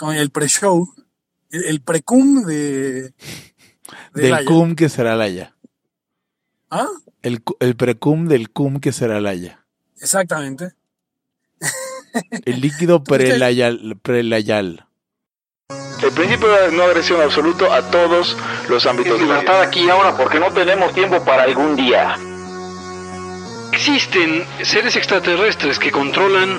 con el pre-show, el, el precum de, de Del Laya. cum que será Laya. ¿Ah? El, el precum del cum que será Laya. Exactamente. El líquido prelayal. prelayal. El principio de no agresión absoluto a todos los ámbitos vida. libertad aquí y ahora porque no tenemos tiempo para algún día. Existen seres extraterrestres que controlan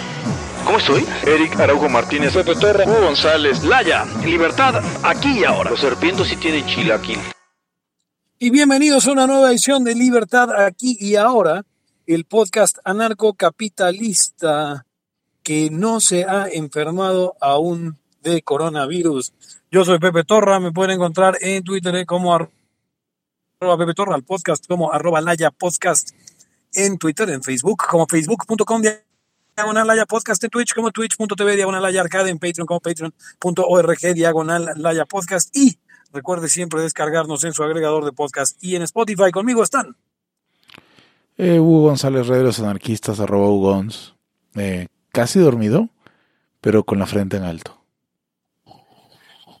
¿Cómo estoy? Eric Araujo Martínez, Pepe Torra, Hugo González, Laya, libertad aquí y ahora. Los serpientes sí tienen chilaquil. Y bienvenidos a una nueva edición de Libertad aquí y ahora, el podcast anarcocapitalista que no se ha enfermado aún de coronavirus. Yo soy Pepe Torra, me pueden encontrar en Twitter como ar- arroba Pepe Torra, el podcast como arroba Laya Podcast en Twitter, en Facebook como facebook.com diagonal Laya Podcast, en Twitch como twitch.tv diagonal Laya Arcade, en Patreon como patreon.org diagonal Laya Podcast y recuerde siempre descargarnos en su agregador de podcast y en Spotify. Conmigo están. Eh, Hugo González, Red de los Anarquistas, arroba Hugons. Eh, casi dormido, pero con la frente en alto.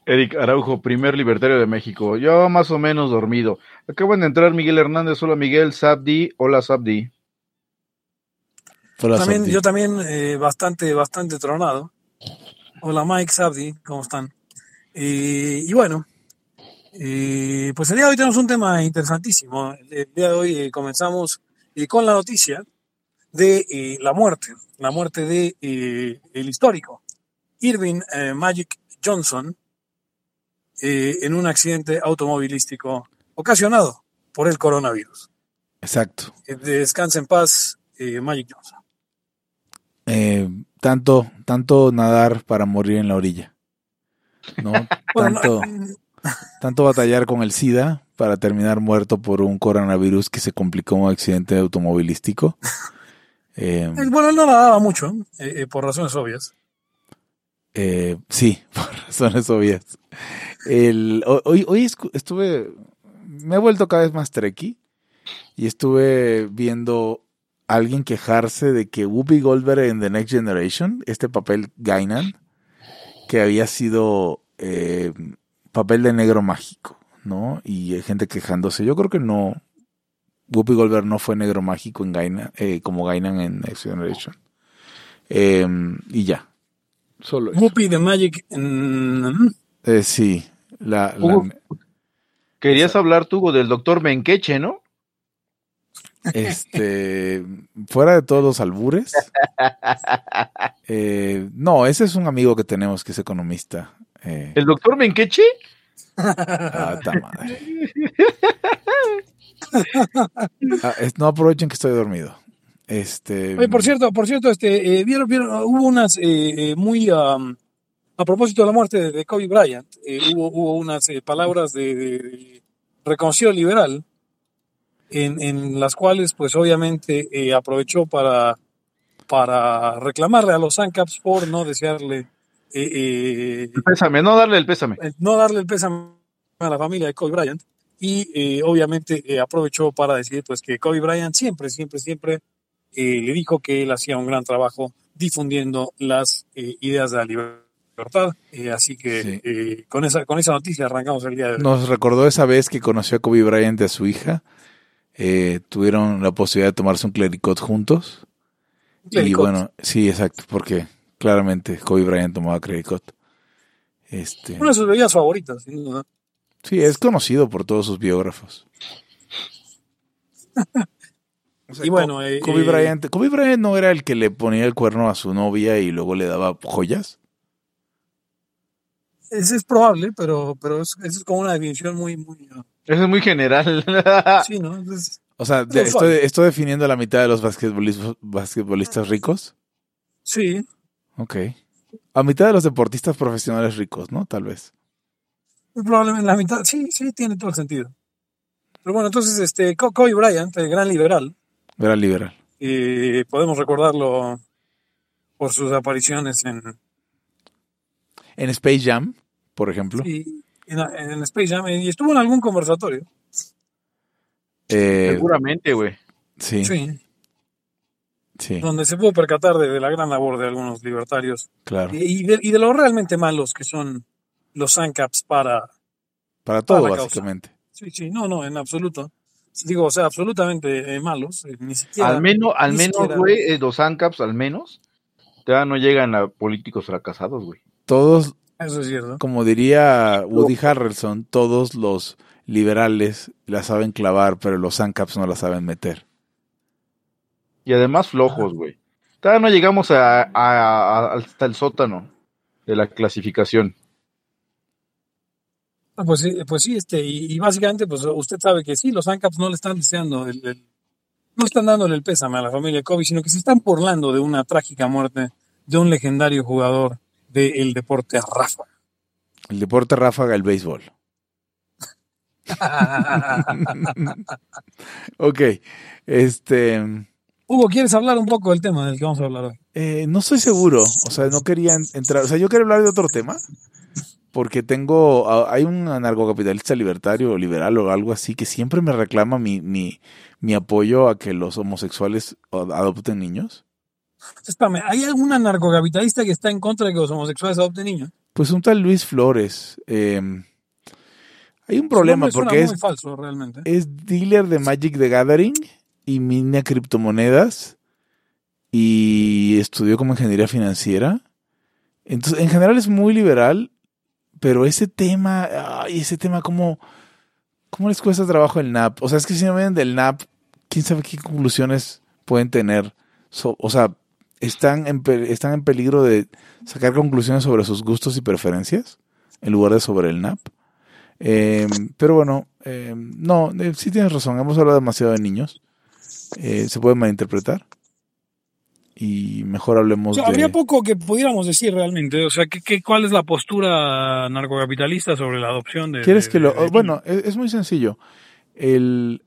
Eric Araujo, primer libertario de México. Yo más o menos dormido. Acaban de entrar Miguel Hernández. Hola Miguel, Sabdi. Hola Sabdi. Hola, También, Sabdi. yo también eh, bastante, bastante tronado. Hola Mike, Sabdi, ¿cómo están? Eh, y bueno, eh, pues el día de hoy tenemos un tema interesantísimo. El día de hoy eh, comenzamos eh, con la noticia de la muerte, la muerte de el histórico Irving Magic Johnson en un accidente automovilístico ocasionado por el coronavirus. Exacto. Descansa en paz, eh, Magic Johnson. Eh, tanto, tanto nadar para morir en la orilla. ¿no? Tanto, tanto batallar con el SIDA para terminar muerto por un coronavirus que se complicó en un accidente automovilístico. Eh, Bueno, él no la daba mucho, eh, eh, por razones obvias. eh, sí, por razones obvias. El, ho- hoy hoy estuve, me he vuelto cada vez más treki y estuve viendo alguien quejarse de que Whoopi Goldberg en The Next Generation, este papel Gainan, que había sido eh, papel de negro mágico, ¿no? Y hay gente quejándose. Yo creo que no. Whoopi Goldberg no fue negro mágico en Gainan, eh, como Gainan en Next Generation. Eh, y ya. Solo eso. Whoopi de Magic. mm, Eh, sí. La, la-. Querías hablar tú del doctor Benqueche, ¿no? Este, fuera de todos los albures. eh, no, ese es un amigo que tenemos que es economista. Eh, ¿El doctor Benqueche? ah, ta madre. Ah, es- no aprovechen que estoy dormido. Este, Oye, por cierto, por cierto, este, eh, vieron, vieron, hubo unas eh, eh, muy um, a propósito de la muerte de, de Kobe Bryant, eh, hubo, hubo unas eh, palabras de, de, de reconcilio liberal en, en las cuales, pues, obviamente, eh, aprovechó para para reclamarle a los ANCAPs por no desearle eh, eh, El pésame, no darle el pésame. eh, no darle el pésame a la familia de Kobe Bryant y eh, obviamente aprovechó para decir pues que Kobe Bryant siempre, siempre, siempre le dijo que él hacía un gran trabajo difundiendo las ideas de la libertad. Eh, así que Sí. eh, con, esa, con esa noticia arrancamos el día de hoy. Nos recordó esa vez que conoció a Kobe Bryant a su hija. Eh, tuvieron la posibilidad de tomarse un clericot juntos. Y bueno, sí, exacto, porque claramente Kobe Bryant tomaba clericot. Este, Una de sus bebidas favoritas, sin duda. sí, es conocido por todos sus biógrafos. O sea, Y bueno, eh, Kobe eh, Bryant, Kobe Bryant no era el que le ponía el cuerno a su novia y luego le daba joyas. Es, es probable, pero, pero es, es como una definición muy, muy... Eso es muy general. sí, ¿no? Entonces, O sea, de- estoy, estoy definiendo la mitad de los basquetbolistas, basquetbolistas ricos. sí, Ok. A mitad de los deportistas profesionales ricos, ¿no? Tal vez. muy probablemente la mitad. Sí, sí, tiene todo el sentido. Pero bueno, entonces, este, Kobe Bryant, el gran liberal, Era liberal. y podemos recordarlo por sus apariciones en, En Space Jam, por ejemplo. y- en, en Space Jam y estuvo en algún conversatorio. Eh, Seguramente, güey. sí, sí, Sí, donde se pudo percatar de, de la gran labor de algunos libertarios claro. y, y de, y de lo realmente malos que son los ANCAPs para... Para todo, causa. básicamente. Sí, sí, no, no, en absoluto. Digo, o sea, absolutamente eh, malos, eh, ni siquiera... Al menos, al menos, siquiera- güey, eh, los ANCAPs, al menos, ya no llegan a políticos fracasados, güey. Todos, Eso es cierto. como diría Woody Harrelson, todos los liberales la saben clavar, pero los ANCAPs no la saben meter. Y además flojos, güey. Todavía no llegamos a, a- a- hasta el sótano de la clasificación. Ah, Pues sí, pues sí, este, y, y básicamente, pues usted sabe que sí, los ANCAPs no le están deseando, el, el- no están dándole el pésame a la familia Kobe, sino que se están burlando de una trágica muerte de un legendario jugador del deporte Rafa. El deporte ráfaga, el béisbol. ok, este... Hugo, ¿quieres hablar un poco del tema del que vamos a hablar hoy? Eh, no estoy seguro, o sea, no quería en- entrar, o sea, yo quería hablar de otro tema, porque tengo, hay un anarcocapitalista libertario o liberal o algo así que siempre me reclama mi, mi, mi apoyo a que los homosexuales adopten niños. Espérame, ¿hay algún anarcocapitalista que está en contra de que los homosexuales adopten niños? Pues un tal Luis Flores, eh, hay un problema porque es, falso, realmente. es dealer de Magic the Gathering y mina criptomonedas y estudió como ingeniería financiera. Entonces, en general es muy liberal, pero ese tema, ay, ese tema, ¿cómo, cómo les cuesta trabajo el NAP? O sea, es que si no vienen del NAP, quién sabe qué conclusiones pueden tener. So- o sea, están en, están en peligro de sacar conclusiones sobre sus gustos y preferencias en lugar de sobre el NAP. Eh, pero bueno, eh, no, eh, sí tienes razón, hemos hablado demasiado de niños. Eh, se puede malinterpretar. Y mejor O hablemos sea, de... habría poco que pudiéramos decir realmente. O sea, ¿qué, qué, cuál es la postura narcocapitalista sobre la adopción de. ¿Quieres de- que lo.? de- de Bueno, es, es muy sencillo. El,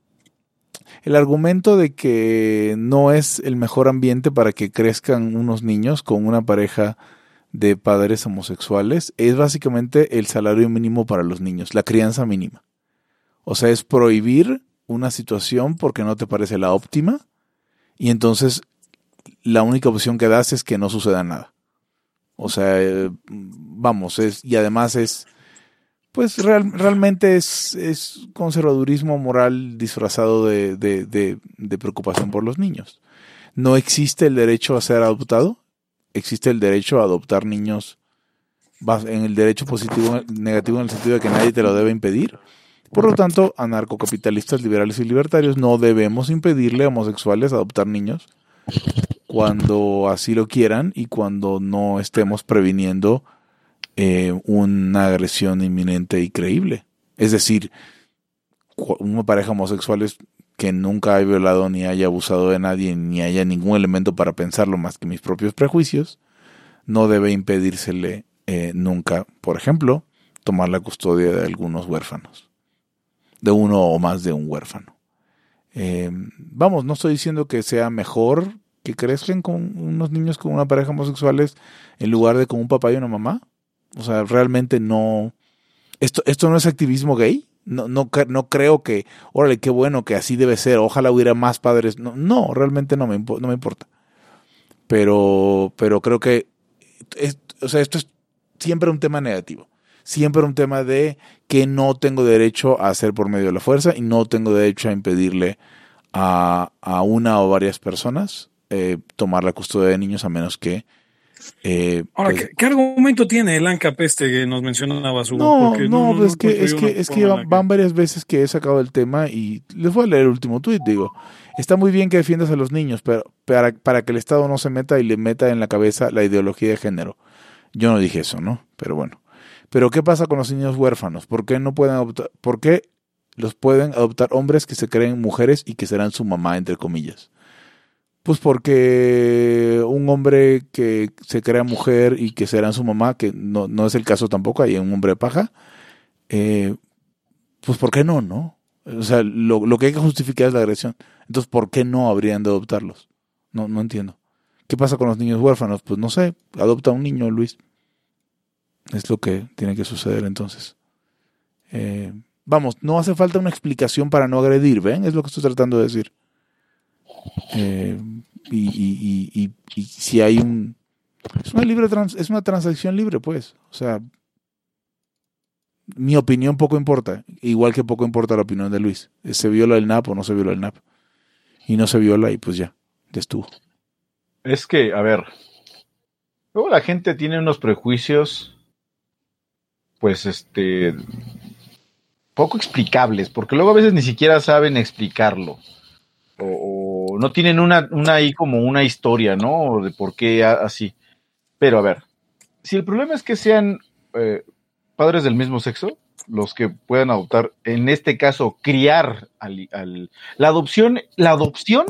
el argumento de que no es el mejor ambiente para que crezcan unos niños con una pareja de padres homosexuales es básicamente el salario mínimo para los niños, la crianza mínima. O sea, es prohibir una situación porque no te parece la óptima y entonces la única opción que das es que no suceda nada. O sea, eh, vamos, es, y además es, pues real- realmente es, es conservadurismo moral disfrazado de, de- de- de preocupación por los niños. No existe el derecho a ser adoptado, existe el derecho a adoptar niños en el derecho positivo, negativo en el sentido de que nadie te lo debe impedir. Por lo tanto, anarcocapitalistas, liberales y libertarios no debemos impedirle a homosexuales adoptar niños cuando así lo quieran y cuando no estemos previniendo eh, una agresión inminente y creíble. Es decir, una pareja homosexual es que nunca haya violado ni haya abusado de nadie ni haya ningún elemento para pensarlo más que mis propios prejuicios, no debe impedírsele eh, nunca, por ejemplo, tomar la custodia de algunos huérfanos, de uno o más de un huérfano. Eh, vamos, no estoy diciendo que sea mejor que crezcan con unos niños con una pareja homosexuales en lugar de con un papá y una mamá. O sea, realmente no. Esto, esto no es activismo gay. No, no, no creo que, órale, qué bueno que así debe ser. Ojalá hubiera más padres. No, no realmente no me, no me importa. Pero, pero creo que, o sea, esto es siempre un tema negativo. Siempre un tema de que no tengo derecho a hacer por medio de la fuerza y no tengo derecho a impedirle a, a una o varias personas eh, tomar la custodia de niños a menos que eh, Ahora, pues, ¿qué, qué argumento tiene el ANCAP este que nos mencionaba Hugo? no, Porque no, pues es que, es que, es van varias veces que he sacado el tema y les voy a leer el último tuit, digo. Está muy bien que defiendas a los niños, pero para, para que el Estado no se meta y le meta en la cabeza la ideología de género. Yo no dije eso, ¿no? Pero bueno. Pero ¿qué pasa con los niños huérfanos? ¿Por qué no pueden adoptar? ¿Por qué los pueden adoptar hombres que se creen mujeres y que serán su mamá, entre comillas? Pues porque un hombre que se crea mujer y que será su mamá, que no, no es el caso tampoco, hay un hombre paja, eh, pues ¿por qué no, no? O sea, lo, lo, que hay que justificar es la agresión. Entonces, ¿por qué no habrían de adoptarlos? No, no entiendo. ¿Qué pasa con los niños huérfanos? Pues no sé, adopta un niño, Luis. Es lo que tiene que suceder entonces. Eh, vamos, no hace falta una explicación para no agredir, ¿ven? Es lo que estoy tratando de decir. Eh, y, si hay un... Es una, libre es una transacción libre, pues. O sea, mi opinión poco importa, igual que poco importa la opinión de Luis. ¿Se viola el NAP o no se viola el NAP? Y no se viola y pues ya, ya estuvo. Es que, a ver, luego la gente tiene unos prejuicios, pues, este, poco explicables, porque luego a veces ni siquiera saben explicarlo. O no tienen una, una ahí como una historia, ¿no? De por qué así. Pero a ver, si el problema es que sean eh, padres del mismo sexo, los que puedan adoptar, en este caso, criar al, al, la adopción, la adopción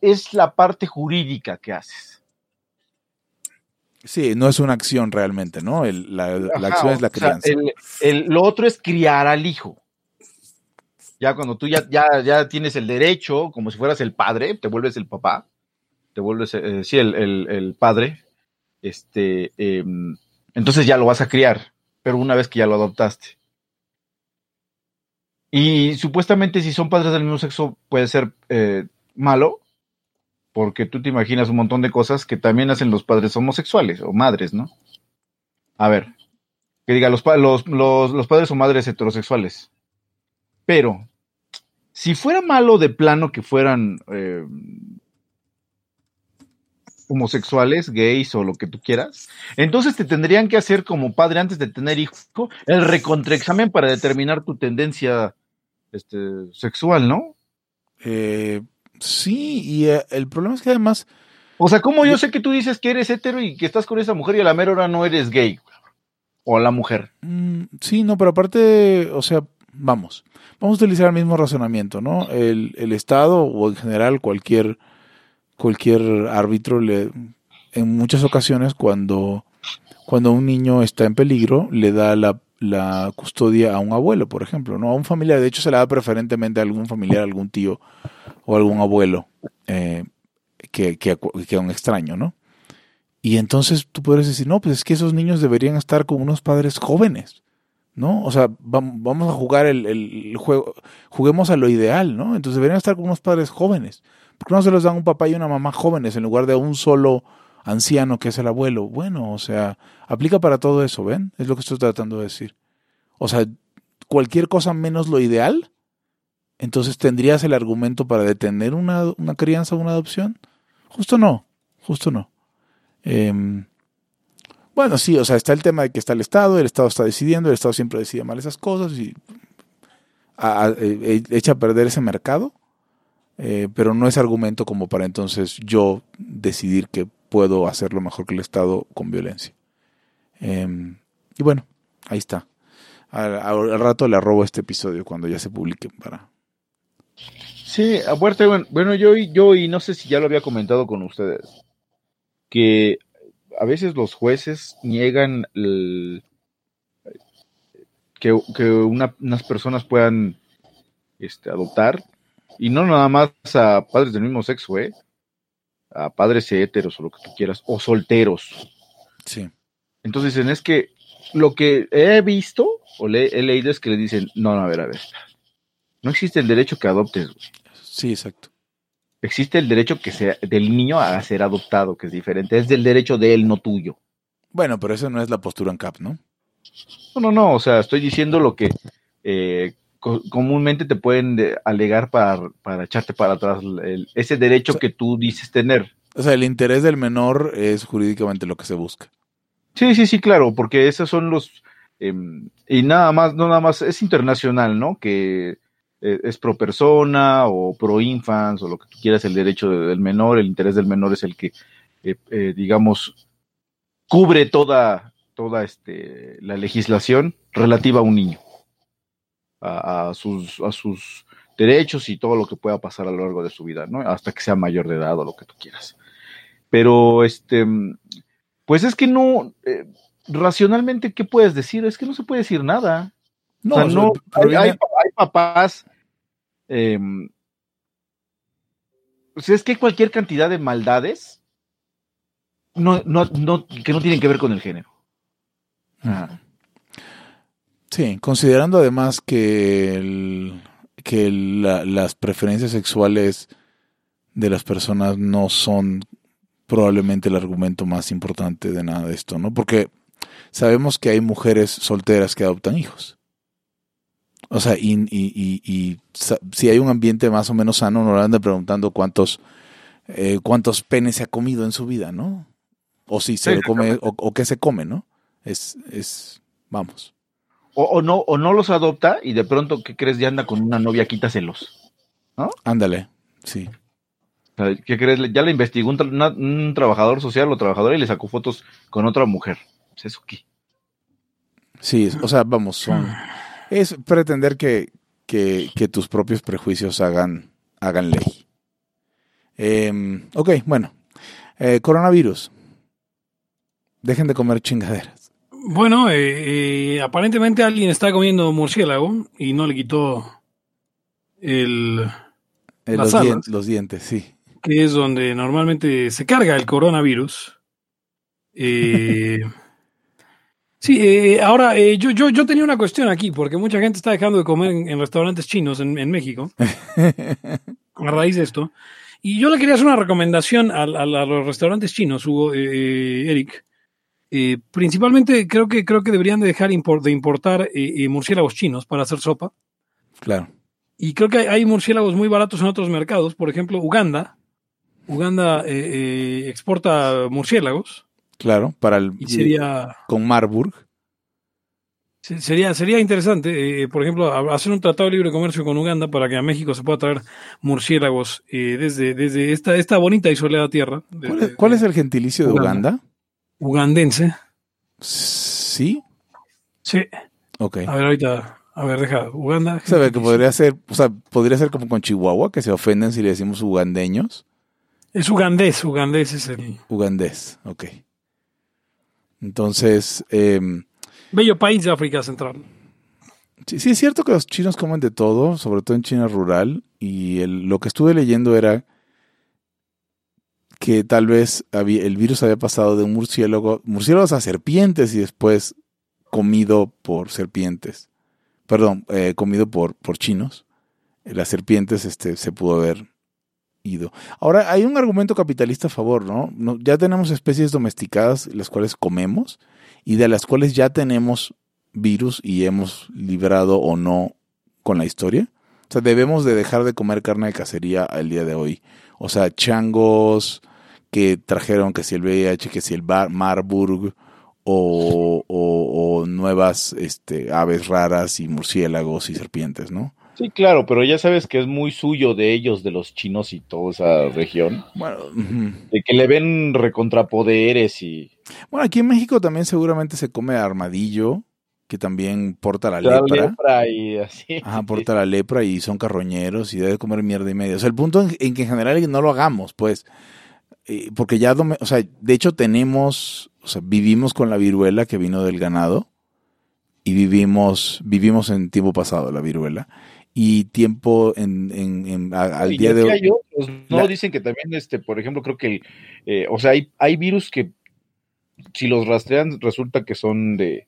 es la parte jurídica que haces. Sí, no es una acción realmente, ¿no? El, la, acción es la crianza. O sea, el, el, lo otro es criar al hijo. Ya cuando tú ya, ya, ya tienes el derecho, como si fueras el padre, te vuelves el papá, te vuelves, eh, sí, el, el, padre, este, eh, entonces ya lo vas a criar, pero una vez que ya lo adoptaste. Y supuestamente si son padres del mismo sexo puede ser eh, malo, porque tú te imaginas un montón de cosas que también hacen los padres homosexuales o madres, ¿no? A ver, que diga los, los, los, los padres o madres heterosexuales. Pero, si fuera malo de plano que fueran eh, homosexuales, gays o lo que tú quieras, entonces te tendrían que hacer como padre antes de tener hijo el recontraexamen para determinar tu tendencia este, sexual, ¿no? Eh, sí, y eh, el problema es que además... O sea, ¿cómo yo sé que tú dices que eres hetero y que estás con esa mujer y a la mera hora no eres gay? O la mujer. Mm, sí, no, pero aparte, o sea, vamos, vamos a utilizar el mismo razonamiento, ¿no? El, Estado o en general cualquier, cualquier árbitro le, en muchas ocasiones cuando, cuando un niño está en peligro le da la, la custodia a un abuelo, por ejemplo, ¿no? A un familiar, de hecho se le da preferentemente a algún familiar, algún tío o algún abuelo eh, que, que, que a un extraño, ¿no? Y entonces tú puedes decir, no, pues es que esos niños deberían estar con unos padres jóvenes, ¿no? O sea, vamos a jugar el, el, juego, juguemos a lo ideal, ¿no? Entonces deberían estar con unos padres jóvenes. ¿Por qué no se los dan un papá y una mamá jóvenes en lugar de un solo anciano que es el abuelo? Bueno, o sea, aplica para todo eso, ¿ven? Es lo que estoy tratando de decir. O sea, cualquier cosa menos lo ideal, entonces tendrías el argumento para detener una, una crianza o una adopción. Justo no, justo no. Eh, bueno, sí, o sea, está el tema de que está el Estado, el Estado está decidiendo, el Estado siempre decide mal esas cosas y a, e, echa a perder ese mercado, eh, pero no es argumento como para entonces yo decidir que puedo hacerlo mejor que el Estado con violencia. Eh, y bueno, ahí está. Al, rato le arrobo este episodio cuando ya se publique para... Sí, aparte, bueno, yo, yo y no sé si ya lo había comentado con ustedes, que a veces los jueces niegan el, que, que una, unas personas puedan este, adoptar, y no nada más a padres del mismo sexo, ¿eh? a padres heteros o lo que tú quieras, o solteros. Sí. Entonces dicen, es que lo que he visto o le, he leído es que le dicen, no, no, a ver, a ver, no existe el derecho que adoptes. Sí, exacto existe el derecho que sea del niño a ser adoptado, que es diferente. Es del derecho de él, no tuyo. Bueno, pero eso no es la postura en CAP, ¿no? No, no, no. O sea, estoy diciendo lo que eh, co comúnmente te pueden de, alegar para, para, echarte para atrás el, ese derecho o sea, que tú dices tener. O sea, el interés del menor es jurídicamente lo que se busca. Sí, sí, sí, claro, porque esos son los. Eh, y nada más, no nada más, es internacional, ¿no? Que es pro persona o pro infans o lo que tú quieras, el derecho del menor, el interés del menor es el que, eh, eh, digamos, cubre toda, toda este, la legislación relativa a un niño, a, sus, a sus derechos y todo lo que pueda pasar a lo largo de su vida, ¿no? Hasta que sea mayor de edad o lo que tú quieras. Pero, este, pues es que no, eh, racionalmente, ¿qué puedes decir? Es que no se puede decir nada. No, o sea, no, hay, hay- viene- hay papás. eh, o sea, es que hay cualquier cantidad de maldades no, no, no, que no tienen que ver con el género. Ajá. Sí, considerando además que, el- que la- las preferencias sexuales de las personas no son probablemente el argumento más importante de nada de esto, ¿no? Porque sabemos que hay mujeres solteras que adoptan hijos. O sea, y, y- y- si hay un ambiente más o menos sano, no le andan preguntando cuántos, eh, cuántos penes se ha comido en su vida, ¿no? O si se Sí, lo come, o, o qué se come, ¿no? Es, es, vamos. O, o no, o no los adopta y de pronto, ¿qué crees? Ya anda con una novia, quítaselos. Ándale, sí. ¿Qué crees? Ya le investigó un, tra- una- un trabajador social o trabajadora y le sacó fotos con otra mujer. Pues, ¿Eso qué? Sí, es- o sea, vamos, son. Es pretender que, que, que tus propios prejuicios hagan, hagan ley. Em, ok, bueno. Eh, coronavirus. Dejen de comer chingaderas. Bueno, eh, eh, aparentemente alguien está comiendo murciélago y no le quitó el Eh, los, alas. dien- los dientes, sí. que es donde normalmente se carga el coronavirus. Eh, sí, eh, ahora eh, yo, yo, yo tenía una cuestión aquí, porque mucha gente está dejando de comer en, en restaurantes chinos en, en México a raíz de esto. Y yo le quería hacer una recomendación a, a- a los restaurantes chinos, Hugo, eh, Eric. Eh, principalmente creo que, creo que deberían de dejar de importar eh, eh, murciélagos chinos para hacer sopa. Claro. Y creo que hay, hay murciélagos muy baratos en otros mercados. Por ejemplo, Uganda. Uganda eh, eh, exporta murciélagos. Claro, para el. Y sería, Con Marburg. se- sería, sería interesante, eh, por ejemplo, hacer un tratado de libre comercio con Uganda para que a México se pueda traer murciélagos eh, desde, desde esta, esta bonita y soleada tierra. de- ¿Cuál es, cuál es el gentilicio de Uganda. Uganda? Ugandense. Sí. Sí. Ok. A ver, ahorita. A ver, deja. Uganda. Sabe que podría ser, o sea, podría ser como con Chihuahua, que se ofenden si le decimos ugandeños. Es ugandés. Ugandés es el Ugandés, ok. Entonces, eh, bello país de África Central. sí, sí es cierto que los chinos comen de todo, sobre todo en China rural, y el- lo que estuve leyendo era que tal vez había- el virus había pasado de un murciélago, murciélagos a serpientes y después comido por serpientes. Perdón, eh, comido por, por chinos. Las serpientes este, se pudo haber ido. Ahora, hay un argumento capitalista a favor, ¿no? Ya tenemos especies domesticadas, las cuales comemos, y de las cuales ya tenemos virus y hemos librado o no con la historia. O sea, debemos de dejar de comer carne de cacería al día de hoy. O sea, changos que trajeron que si el VIH, que si el Bar- Marburg, o, o- o nuevas este, aves raras y murciélagos y serpientes, ¿no? Sí, claro, pero ya sabes que es muy suyo de ellos, de los chinos y toda esa región, Bueno, de que le ven recontrapoderes y bueno, aquí en México también seguramente se come armadillo, que también porta la la lepra. lepra y así. Ajá, porta la lepra y son carroñeros y debe comer mierda y media. O sea, el punto en, en que en general no lo hagamos, pues. Eh, porque ya, o sea, de hecho tenemos, o sea, vivimos con la viruela que vino del ganado y vivimos, vivimos en tiempo pasado la viruela y tiempo en, en- en- a- al Y día de hoy. hay otros, ¿no? La- Dicen que también, este, por ejemplo, creo que, eh, o sea, hay, hay virus que si los rastrean resulta que son de,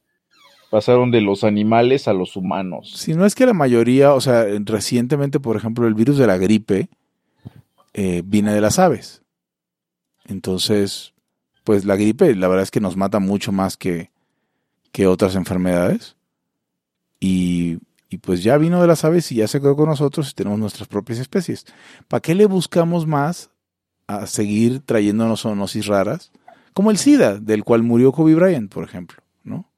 pasaron de los animales a los humanos. Si no es que la mayoría, o sea, recientemente, por ejemplo, el virus de la gripe eh, viene de las aves. Entonces, pues la gripe, la verdad es que nos mata mucho más que, que otras enfermedades. Y, y pues ya vino de las aves y ya se quedó con nosotros y tenemos nuestras propias especies. ¿Para qué le buscamos más a seguir trayéndonos zoonosis raras? Como el SIDA, del cual murió Kobe Bryant, por ejemplo, ¿no?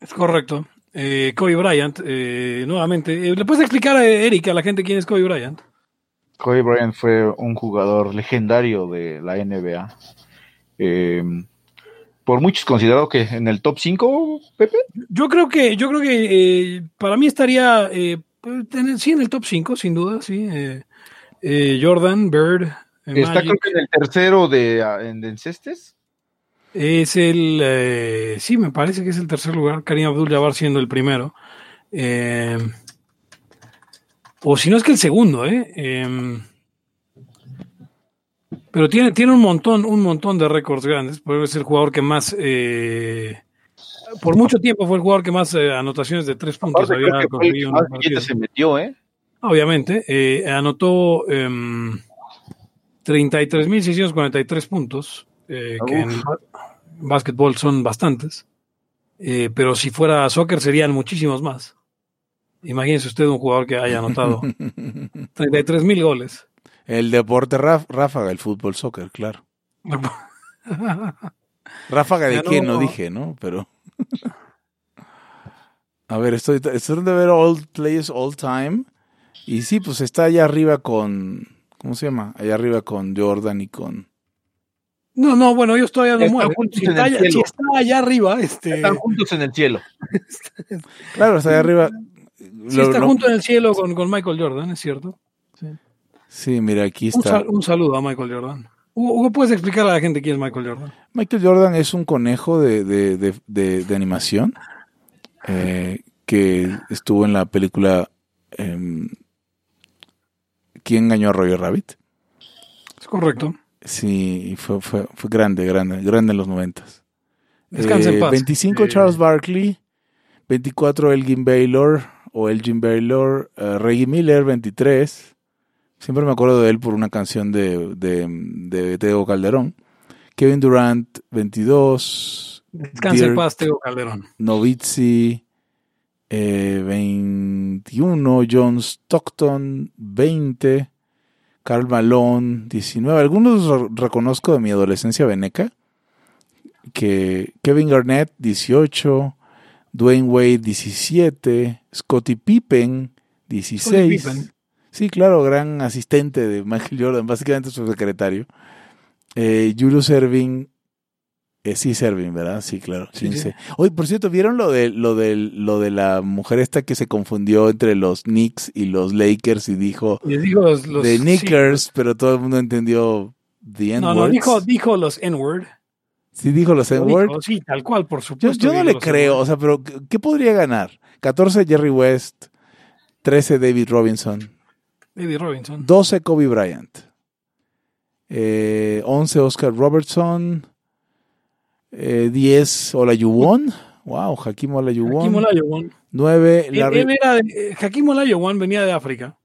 Es correcto. Eh, Kobe Bryant, eh, nuevamente. eh, ¿Le puedes explicar a Eric, a la gente, quién es Kobe Bryant? Kobe Bryant fue un jugador legendario de la NBA. Eh, por muchos considerado que en el top 5, Pepe. Yo creo que, yo creo que eh, para mí estaría eh, en- sí en el top 5, sin duda, sí. eh, eh, Jordan, Bird, Está Magic. creo que en el tercero de, ah, en, de Cestes. Es el, sí, me parece que es el tercer lugar. Karim Abdul-Jabbar siendo el primero. O si no es que el segundo, ¿eh? Pero tiene, tiene un montón, un montón de récords grandes. Porque es el jugador que más, eh, por mucho tiempo fue el jugador que más eh, anotaciones de tres puntos creo había conseguido se metió, ¿eh? Obviamente, eh, anotó em, 33.643 puntos, eh, que en básquetbol son bastantes, pero si fuera soccer serían muchísimos más. Imagínese usted un jugador que haya anotado 33.000 goles. El deporte ráfaga, el fútbol, soccer, claro. Ráfaga de qué, no dije, ¿no? Pero. A ver, estoy, estoy tratando de ver all players all time. Y sí, pues está allá arriba con. ¿Cómo se llama? Allá arriba con Jordan y con. No, no, bueno, ellos todavía no mueren. juntos Si está, allá, si está allá arriba, este, Están juntos en el cielo. Claro, está allá arriba. sí Lo- está lo- junto en el cielo con, con Michael Jordan, es cierto. Sí, mira, aquí Un, está. sal- un saludo a Michael Jordan. Hugo, ¿puedes explicar a la gente quién es Michael Jordan? Michael Jordan es un conejo de, de, de, animación eh, que estuvo en la película em, ¿Quién engañó a Roger Rabbit? Es correcto. Sí, fue, fue, fue grande, grande, grande en los noventas. Descansa en Eh, paz. 25 Eh, Charles Barkley, 24 Elgin Baylor o Elgin Baylor, eh, Reggie Miller 23. Siempre me acuerdo de él por una canción de, de, de Tego Calderón. Kevin Durant 22, Descansa en paz, Teo Calderón. Novitzi eh, 21, John Stockton 20, Carl Malone 19. Algunos re- reconozco de mi adolescencia veneca. Que Kevin Garnett 18, Dwayne Wade 17, Scottie Pippen 16. Pippen. Sí, claro, gran asistente de Michael Jordan, básicamente su secretario. Eh, Julius Erving, eh, sí, es Erving, ¿verdad? Sí, claro. Sí, 15. Oye, por cierto, ¿vieron lo de, lo, de, lo de la mujer esta que se confundió entre los Knicks y los Lakers y dijo Y dijo los, los- de sí, Knickers, pero todo el mundo entendió the N-words? no, no, dijo, dijo los N-word. Sí, dijo los dijo, Sí, tal cual, por supuesto. yo no le creo, N-word. o sea, pero ¿qué qué podría ganar? 14 Jerry West, 13 David Robinson, David Robinson. 12 Kobe Bryant, eh, 11 Oscar Robertson, eh, 10 Olajuwon, wow, Hakim Hakim Olajuwon, Olajuwon. 9 Él, Larry, él era de- eh, Hakim Olajuwon venía de África.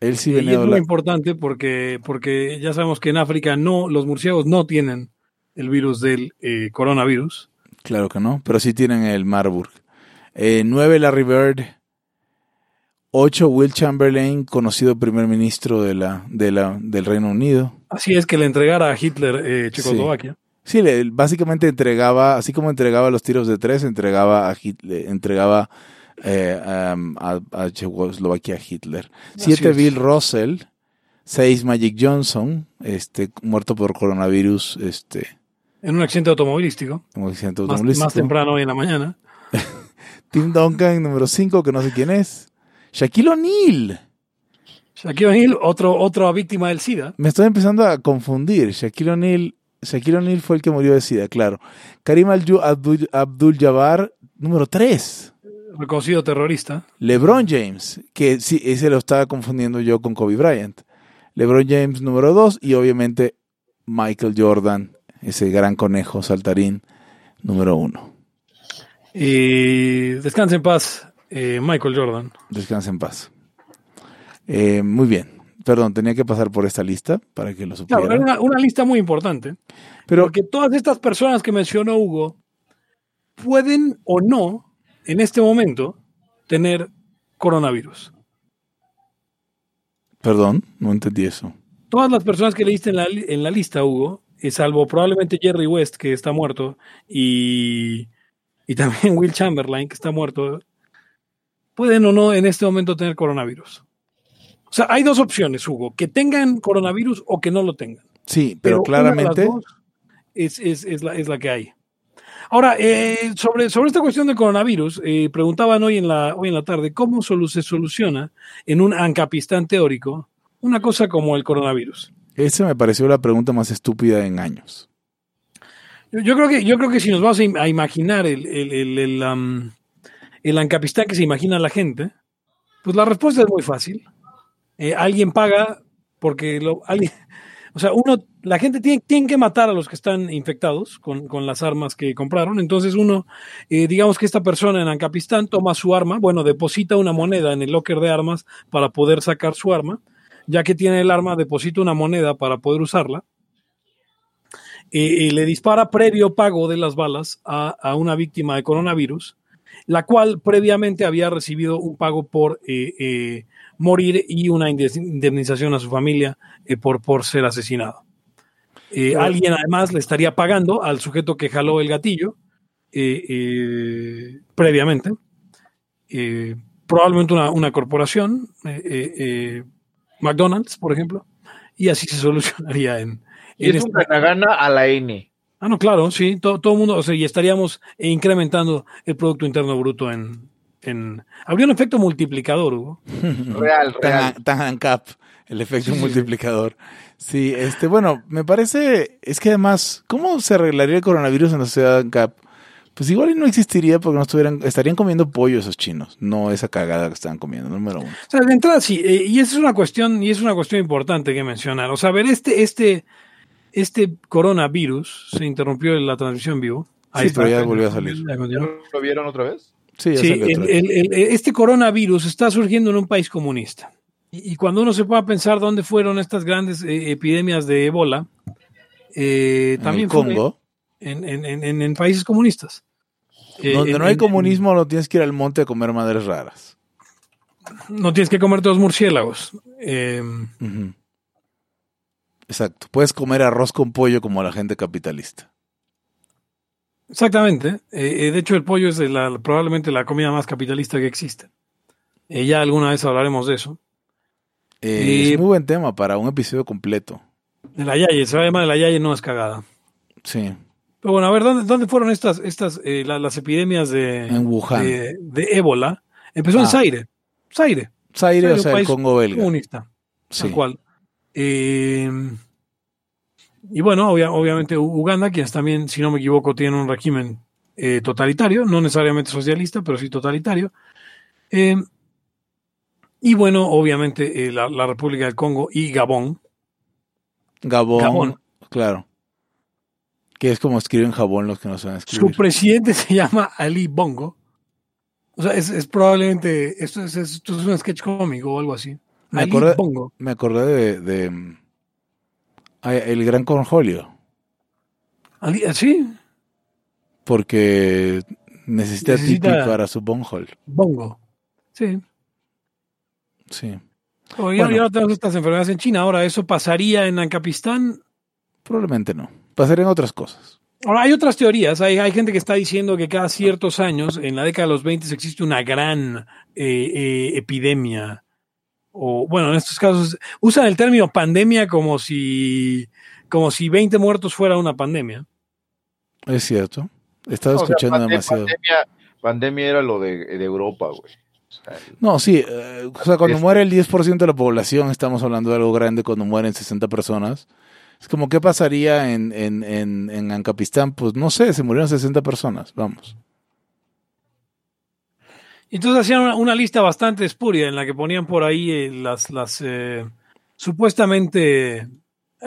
él sí y venía es de muy la- importante porque, porque ya sabemos que en África no, los murciélagos no tienen el virus del eh, coronavirus. claro que no, pero sí tienen el Marburg. 9 Larry Bird, 8 Will Chamberlain, conocido primer ministro de la, de la, del Reino Unido. Así es que le entregara a Hitler eh, Checoslovaquia. Sí, le, básicamente entregaba, así como entregaba los tiros de tres, entregaba a Hitler, entregaba eh, um, a, a Checoslovaquia a Hitler. Así Siete es. Bill Russell, seis Magic Johnson, este, muerto por coronavirus, este, En un accidente automovilístico. como accidente Más, automovilístico. más temprano hoy en la mañana. Tim Duncan, número cinco, que no sé quién es. Shaquille O'Neal. Shaquille O'Neal, otro, otra víctima del SIDA. Me estoy empezando a confundir. Shaquille O'Neal, Shaquille O'Neal fue el que murió de SIDA, claro. Karim Abdul, Abdul Jabbar, número tres. reconocido terrorista. LeBron James, que sí, ese lo estaba confundiendo yo con Kobe Bryant. LeBron James número dos y obviamente Michael Jordan, ese gran conejo saltarín número uno. Y descanse en paz, eh, Michael Jordan. Descansa en paz. Eh, muy bien. Perdón, tenía que pasar por esta lista para que lo Claro, supieran. era una, una lista muy importante. Pero porque todas estas personas que mencionó Hugo pueden o no, en este momento, tener coronavirus. Perdón, no entendí eso. Todas las personas que leíste en la, en la lista, Hugo, eh, salvo probablemente Jerry West, que está muerto, y, y también Will Chamberlain, que está muerto, pueden o no en este momento tener coronavirus. O sea, hay dos opciones, Hugo, que tengan coronavirus o que no lo tengan. Sí, pero, claramente es, es- es la, es la que hay. Ahora, eh, sobre, sobre esta cuestión del coronavirus, eh, preguntaban hoy en, la, hoy en la tarde cómo solu- se soluciona en un ancapistán teórico una cosa como el coronavirus. Esa me pareció la pregunta más estúpida en años. Yo, yo creo, que, yo creo que si nos vamos a, im- a imaginar el, el, el, el, am, el ancapistán que se imagina la gente, pues la respuesta es muy fácil. Eh, alguien paga porque lo, alguien, o sea, uno, la gente tiene, tiene que matar a los que están infectados con, con las armas que compraron. Entonces uno, eh, digamos que esta persona en Ancapistán toma su arma, bueno, deposita una moneda en el locker de armas para poder sacar su arma. Ya que tiene el arma, deposita una moneda para poder usarla. Eh, eh, le dispara previo pago de las balas a, a una víctima de coronavirus, la cual previamente había recibido un pago por eh, eh, morir y una indemnización a su familia eh, por, por ser asesinado. Alguien además le estaría pagando al sujeto que jaló el gatillo previamente. Probablemente una, una corporación, McDonald's, por ejemplo, y así se solucionaría en, es un esta- gana a la N. Ah, no, claro, sí, todo, todo el mundo, o sea, y estaríamos incrementando el Producto Interno Bruto en... en habría un efecto multiplicador, Hugo. Real, real. Tan, tan ANCAP, el efecto Sí, sí, sí. multiplicador. Sí, este, bueno, me parece, es que además, ¿cómo se arreglaría el coronavirus en la sociedad ANCAP? Pues igual no existiría porque no estuvieran, estarían comiendo pollo esos chinos, no esa cagada que están comiendo, número uno. O sea, de entrada sí, eh, y esa es una cuestión, y es una cuestión importante que mencionar. O sea, a ver, este, este, este coronavirus se interrumpió en la transmisión en vivo. Sí, pero ya volvió a salir. ¿Lo vieron otra vez? Sí, ya Sí, salió el- otra vez. el- el- este coronavirus está surgiendo en un país comunista. Y, y cuando uno se puede pensar dónde fueron estas grandes eh, epidemias de ébola, eh, En también fue Congo, en, en- en- en- en países comunistas. Eh, donde en- no hay en- comunismo, no tienes que ir al monte a comer madres raras. no tienes que comerte los murciélagos. Eh, Ujú. Exacto. Puedes comer arroz con pollo como la gente capitalista. exactamente. Eh, eh, de hecho, el pollo es la- probablemente la comida más capitalista que existe. Eh, ya alguna vez hablaremos de eso. Eh, Es muy buen tema para un episodio completo. De la Yaye, se va a llamar de la Yaye, no es cagada. Sí. Pero bueno, a ver, ¿dónde, dónde fueron estas, estas la- las epidemias de, En Wuhan. de, de ébola? Empezó en Ah. Zaire. Zaire, Zaire, Zaire, o un sea, el país Congo belga. comunista, Sí. tal cual. Eh, y bueno, obvia- obviamente Uganda, quienes también, si no me equivoco, tienen un régimen eh, totalitario, no necesariamente socialista, pero sí totalitario. Eh, y bueno, obviamente eh, la, la República del Congo y Gabón. Gabón, Gabón. claro. Que es como escriben jabón los que no saben Su escribir. presidente se llama Ali Bongo. O sea, es, es probablemente, esto es, esto es un sketch cómico o algo así. Me acordé-. Me acordé de, el gran cornholio, Ali, ¿Sí? porque necesita, Necesita- tipi para su bonhole. Bongo. Sí. Sí, Oye, ya- Bueno. ya no tenemos estas enfermedades en China. Ahora, ¿eso pasaría en Ancapistán? probablemente no. Pasarían otras cosas. Ahora, hay otras teorías. Hay, hay gente que está diciendo que cada ciertos años, en la década de los 20, existe una gran eh, eh, epidemia. O, bueno, en estos casos, usan el término pandemia como si, como si 20 muertos fuera una pandemia. Es cierto. He estado O sea, escuchando demasiado. Pandemia, pandemia era lo de, de Europa, güey. O sea, No, sí. eh, o sea, cuando muere el 10% de la población, estamos hablando de algo grande cuando mueren 60 personas. Es como, ¿qué pasaría en, en, en, en Ancapistán? Pues no sé, se murieron 60 personas. Vamos. Entonces hacían una, lista bastante espuria en la que ponían por ahí eh, las, las eh, supuestamente, eh,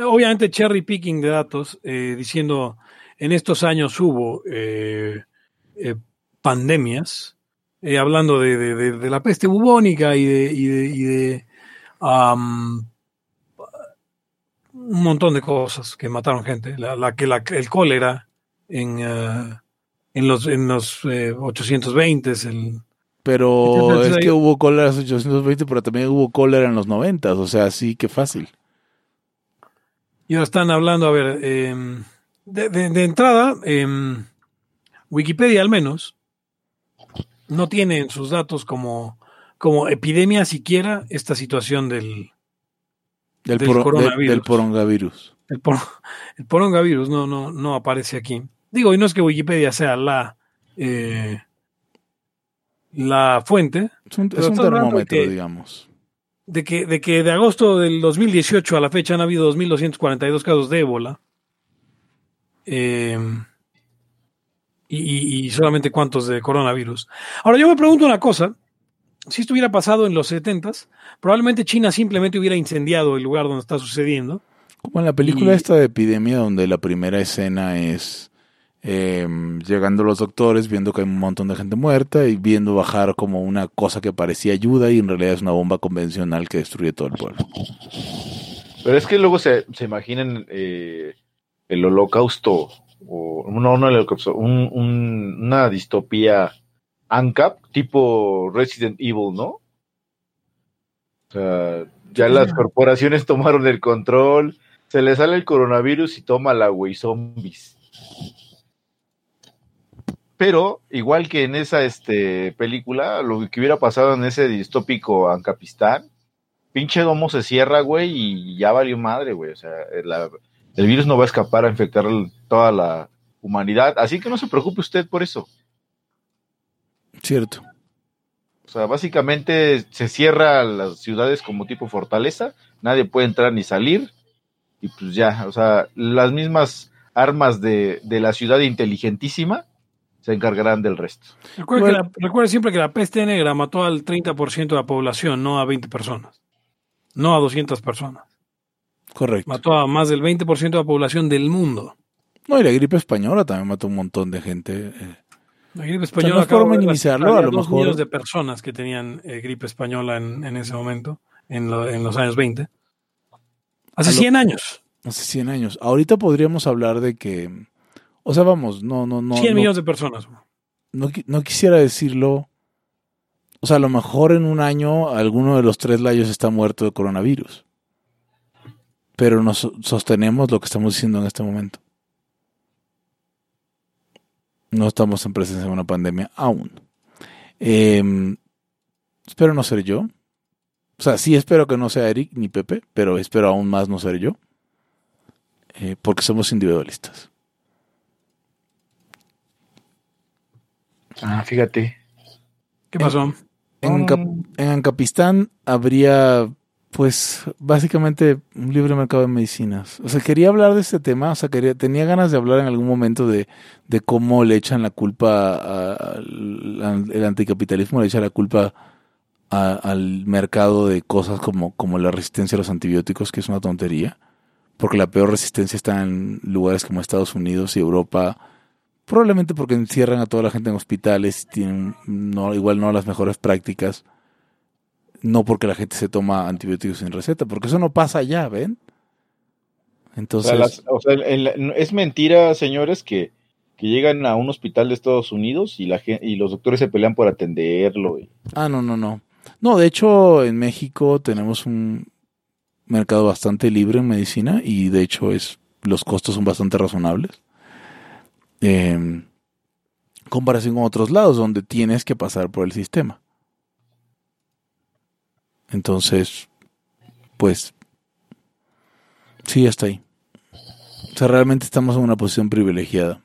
obviamente cherry picking de datos, eh, diciendo en estos años hubo eh, pandemias, hablando de, la peste bubónica y de, y de, am, un montón de cosas que mataron gente, la, que la- el cólera en, eh, en los, en los eh, 820, el, Pero es que hubo cólera en los 820, pero también hubo cólera en los 90. O sea, sí, qué fácil. Y ahora están hablando, a ver, eh, de, de- de entrada, eh, Wikipedia al menos no tiene en sus datos como, como epidemia siquiera esta situación del, Del, Del de- coronavirus. del porongavirus. el, por- el porongavirus, no, no, no aparece aquí. Digo, y no es que Wikipedia sea la, eh, la fuente, Es un, es de termómetro, que- digamos. de que, de que de agosto del 2018 a la fecha han habido 2.242 casos de ébola. Eh, y, solamente cuántos de coronavirus. Ahora yo me pregunto una cosa. Si esto hubiera pasado en los 70s, probablemente China simplemente hubiera incendiado el lugar donde está sucediendo. Como en la película Y- esta de epidemia, donde la primera escena es eh, llegando los doctores, viendo que hay un montón de gente muerta y viendo bajar como una cosa que parecía ayuda y en realidad es una bomba convencional que destruye todo el pueblo. Pero es que luego se, se imaginan eh, el holocausto, o no, no el holocausto, un- un- una distopía ANCAP, tipo Resident Evil, ¿no? O sea, ya las corporaciones tomaron el control, se le sale el coronavirus y toma la güey zombies. Pero, igual que en esa este, película, lo que hubiera pasado en ese distópico Ancapistán, pinche domo se cierra, güey, y ya valió madre, güey. O sea, la- el virus no va a escapar a infectar toda la humanidad. Así que no se preocupe usted por eso. Cierto. O sea, básicamente se cierra las ciudades como tipo fortaleza, nadie puede entrar ni salir, y pues ya, o sea, las mismas armas de, de la ciudad inteligentísima se encargarán del resto. Recuerda, Bueno. que la- recuerda siempre que la peste negra mató al 30% de la población, no a 20 personas. No a 200 personas. Correcto. Mató a más del 20% de la población del mundo. No, y la gripe española también mató un montón de gente. eh. La gripe no española. ver, minimizarlo, había a lo dos mejor- millones de personas que tenían eh, gripe española en, en ese momento, en, lo- en los años 20. Hace lo- 100 años. Hace 100 años. Ahorita podríamos hablar de que... O sea, vamos, no, no, no. 100 no- millones de personas. no, no quisiera decirlo. O sea, a lo mejor en un año alguno de los tres layos está muerto de coronavirus. Pero nos so- sostenemos lo que estamos diciendo en este momento. No estamos en presencia de una pandemia aún. Em, espero no ser yo. O sea, sí espero que no sea Eric ni Pepe, pero espero aún más no ser yo. Eh, porque somos individualistas. Ah, fíjate. ¿Qué pasó? En, Cap- en Ancapistán habría, pues, básicamente un libre mercado de medicinas. O sea, quería hablar de este tema, o sea, quería, tenía ganas de hablar en algún momento de, de cómo le echan la culpa a- al el anticapitalismo, le echa la culpa a- al mercado de cosas como, como la resistencia a los antibióticos, que es una tontería, porque la peor resistencia está en lugares como Estados Unidos y Europa, Probablemente porque encierran a toda la gente en hospitales y tienen no, igual no las mejores prácticas. No porque la gente se toma antibióticos sin receta, porque eso no pasa allá, ¿ven? O Entonces, sea, las- o sea, el- el- es mentira, señores, que, que llegan a un hospital de Estados Unidos y, la, y los doctores se pelean por atenderlo. y- ah, no, no, no. No, de hecho, en México tenemos un mercado bastante libre en medicina y de hecho es los costos son bastante razonables. En comparación con otros lados donde tienes que pasar por el sistema. Entonces, pues, sí, hasta ahí. O sea, realmente estamos en una posición privilegiada.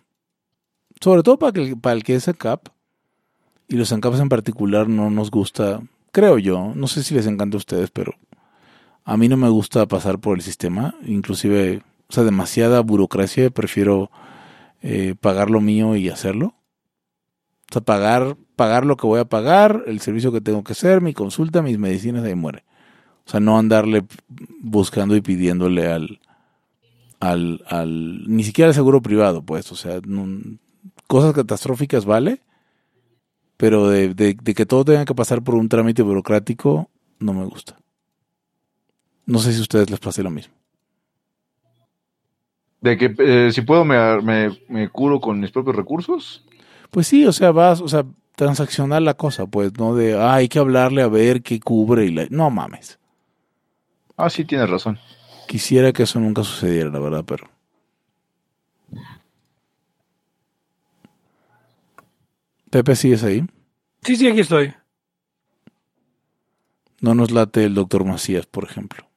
Sobre todo para, que, para el que es ANCAP, y los ANCAPs en particular no nos gusta, creo yo, no sé si les encanta a ustedes, pero a mí no me gusta pasar por el sistema, inclusive, o sea, demasiada burocracia, prefiero eh, pagar lo mío y hacerlo. O sea, pagar, pagar lo que voy a pagar, el servicio que tengo que hacer, mi consulta, mis medicinas, ahí muere. O sea, no andarle buscando y pidiéndole al, al, al ni siquiera al seguro privado, pues. O sea, cosas catastróficas vale, pero de, de, de que todo tenga que pasar por un trámite burocrático, no me gusta. No sé si a ustedes les pase lo mismo. De que eh, si puedo me, me- me curo con mis propios recursos. Pues sí, o sea, vas, o sea, transaccionar la cosa, pues, no de, ah, hay que hablarle a ver qué cubre y la... No mames. Ah, sí, tienes razón. Quisiera que eso nunca sucediera, la verdad, pero... Pepe, ¿sigues ahí? Sí, sí, aquí estoy. No nos late el doctor Macías, por ejemplo.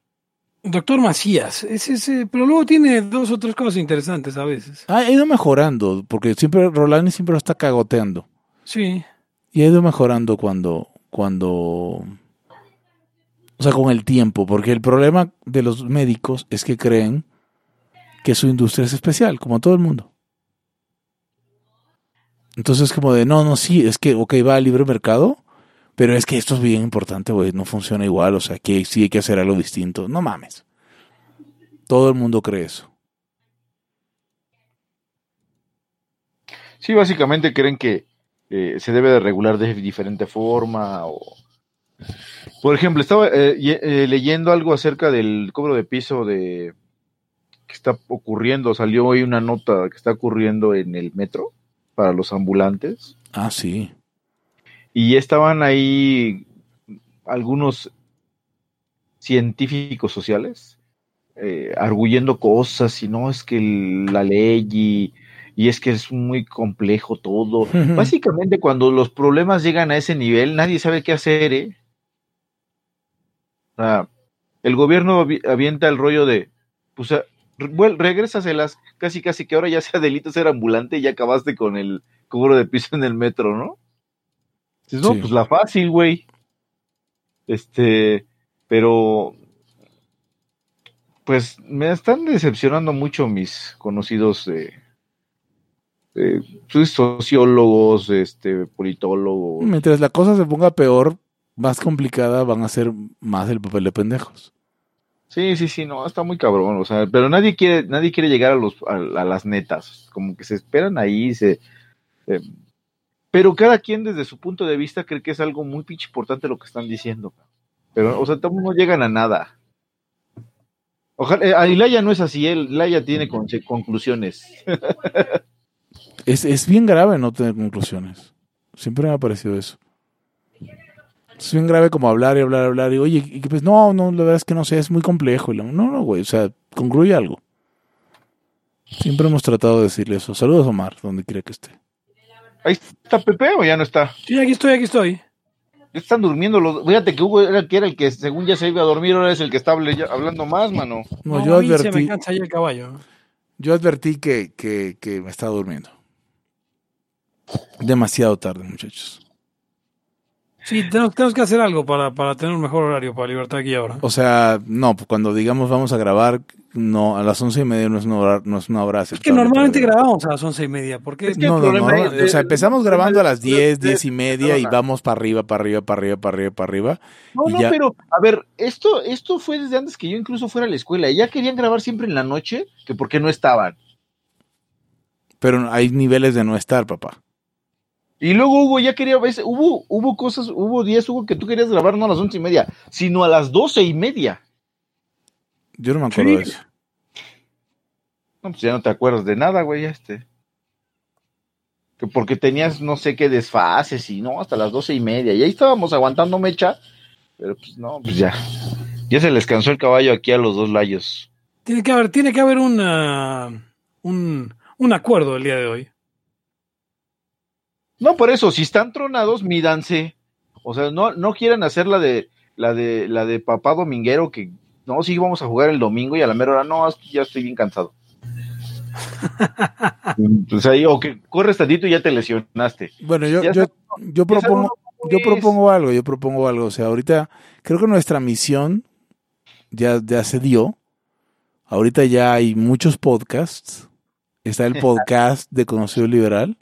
Doctor Macías, es ese, pero luego tiene dos o tres cosas interesantes a veces. Ha ido mejorando, porque siempre Rolani siempre lo está cagoteando. Sí. Y ha ido mejorando cuando, cuando, o sea, con el tiempo, porque el problema de los médicos es que creen que su industria es especial, como todo el mundo. Entonces, como de, no, no, sí, es que, ok, va al libre mercado, pero es que esto es bien importante, güey, no funciona igual, o sea, que sí hay que hacer algo distinto. No mames. Todo el mundo cree eso. Sí, básicamente creen que eh, se debe de regular de diferente forma o... Por ejemplo, estaba eh, eh, leyendo algo acerca del cobro de piso de que está ocurriendo, salió hoy una nota que está ocurriendo en el metro para los ambulantes Ah, sí. Y estaban ahí algunos científicos sociales eh, arguyendo cosas y no es que el- la ley y, y es que es muy complejo todo. Básicamente cuando los problemas llegan a ese nivel nadie sabe qué hacer, ¿eh? O sea, el gobierno avi- avienta el rollo de, pues, vuel- regrésaselas, casi casi que ahora ya sea delito ser ambulante y ya acabaste con el cobro de piso en el metro, ¿no? No, Sí. pues la fácil, güey. Este, pero pues me están decepcionando mucho mis conocidos eh, pues, sociólogos, este, politólogos. Mientras la cosa se ponga peor, más complicada, van a ser más el papel de pendejos. Sí, sí, sí, no, está muy cabrón, o sea, pero nadie quiere, nadie quiere llegar a los, a, a las netas, como que se esperan ahí, se, eh, pero cada quien desde su punto de vista cree que es algo muy pinche importante lo que están diciendo, pero, o sea, tampoco no llegan a nada. Ojalá, eh, no es así, él, Ilaya tiene con- conclusiones. Es, es bien grave no tener conclusiones. Siempre me ha parecido eso. Es bien grave como hablar y hablar y hablar y oye, y pues no, no, la verdad es que no sé, es muy complejo. Y no, no, güey, o sea, concluye algo. Siempre hemos tratado de decirle eso. Saludos Omar, donde quiera que esté. Ahí está Pepe o ya no está. Sí, aquí estoy, aquí estoy. Están durmiendo los, fíjate que Hugo era el que era el que según ya se iba a dormir, ahora es el que está hablando más, mano. No, No, yo se me advertí, cansa ya el caballo. yo advertí que, que, que me estaba durmiendo. Demasiado tarde, muchachos. Sí, tenemos, tenemos que hacer algo para, para tener un mejor horario para Libertad aquí ahora. O sea, no, pues cuando digamos vamos a grabar, no, a las once y media no es una hora, no es una hora Es que normalmente grabamos a las once y media. ¿Por qué? Es que- No, no, no, es- O sea, empezamos grabando a las 10, de- 10 y media y vamos para arriba, para arriba, para arriba, para arriba, para arriba. No, no, ya- pero, a ver, esto, esto fue desde antes que yo incluso fuera a la escuela. Y ya querían grabar siempre en la noche, que porque no estaban. Pero hay niveles de no estar, papá. Y luego Hugo ya quería, hubo, hubo cosas, hubo días, Hugo, que tú querías grabar no a las once y media, sino a las doce y media. Yo no me acuerdo Sí. de eso. No, pues ya no te acuerdas de nada, güey, este. Que porque tenías no sé qué desfases y no, hasta las doce y media. Y ahí estábamos aguantando mecha. Pero pues no, pues ya. Ya se les cansó el caballo aquí a los dos layos. Tiene que haber, tiene que haber una, un, un acuerdo el día de hoy. No, por eso, si están tronados, mídanse. O sea, no, no quieran hacer la de, la de, la de papá dominguero que no, sí vamos a jugar el domingo y a la mera hora, no, ya estoy bien cansado. pues ahí, o que corres tantito y ya te lesionaste. Bueno, yo, yo, está- yo propongo, yo propongo algo, yo propongo algo. O sea, ahorita creo que nuestra misión ya, ya se dio. Ahorita ya hay muchos podcasts. Está el podcast de Conocido Liberal.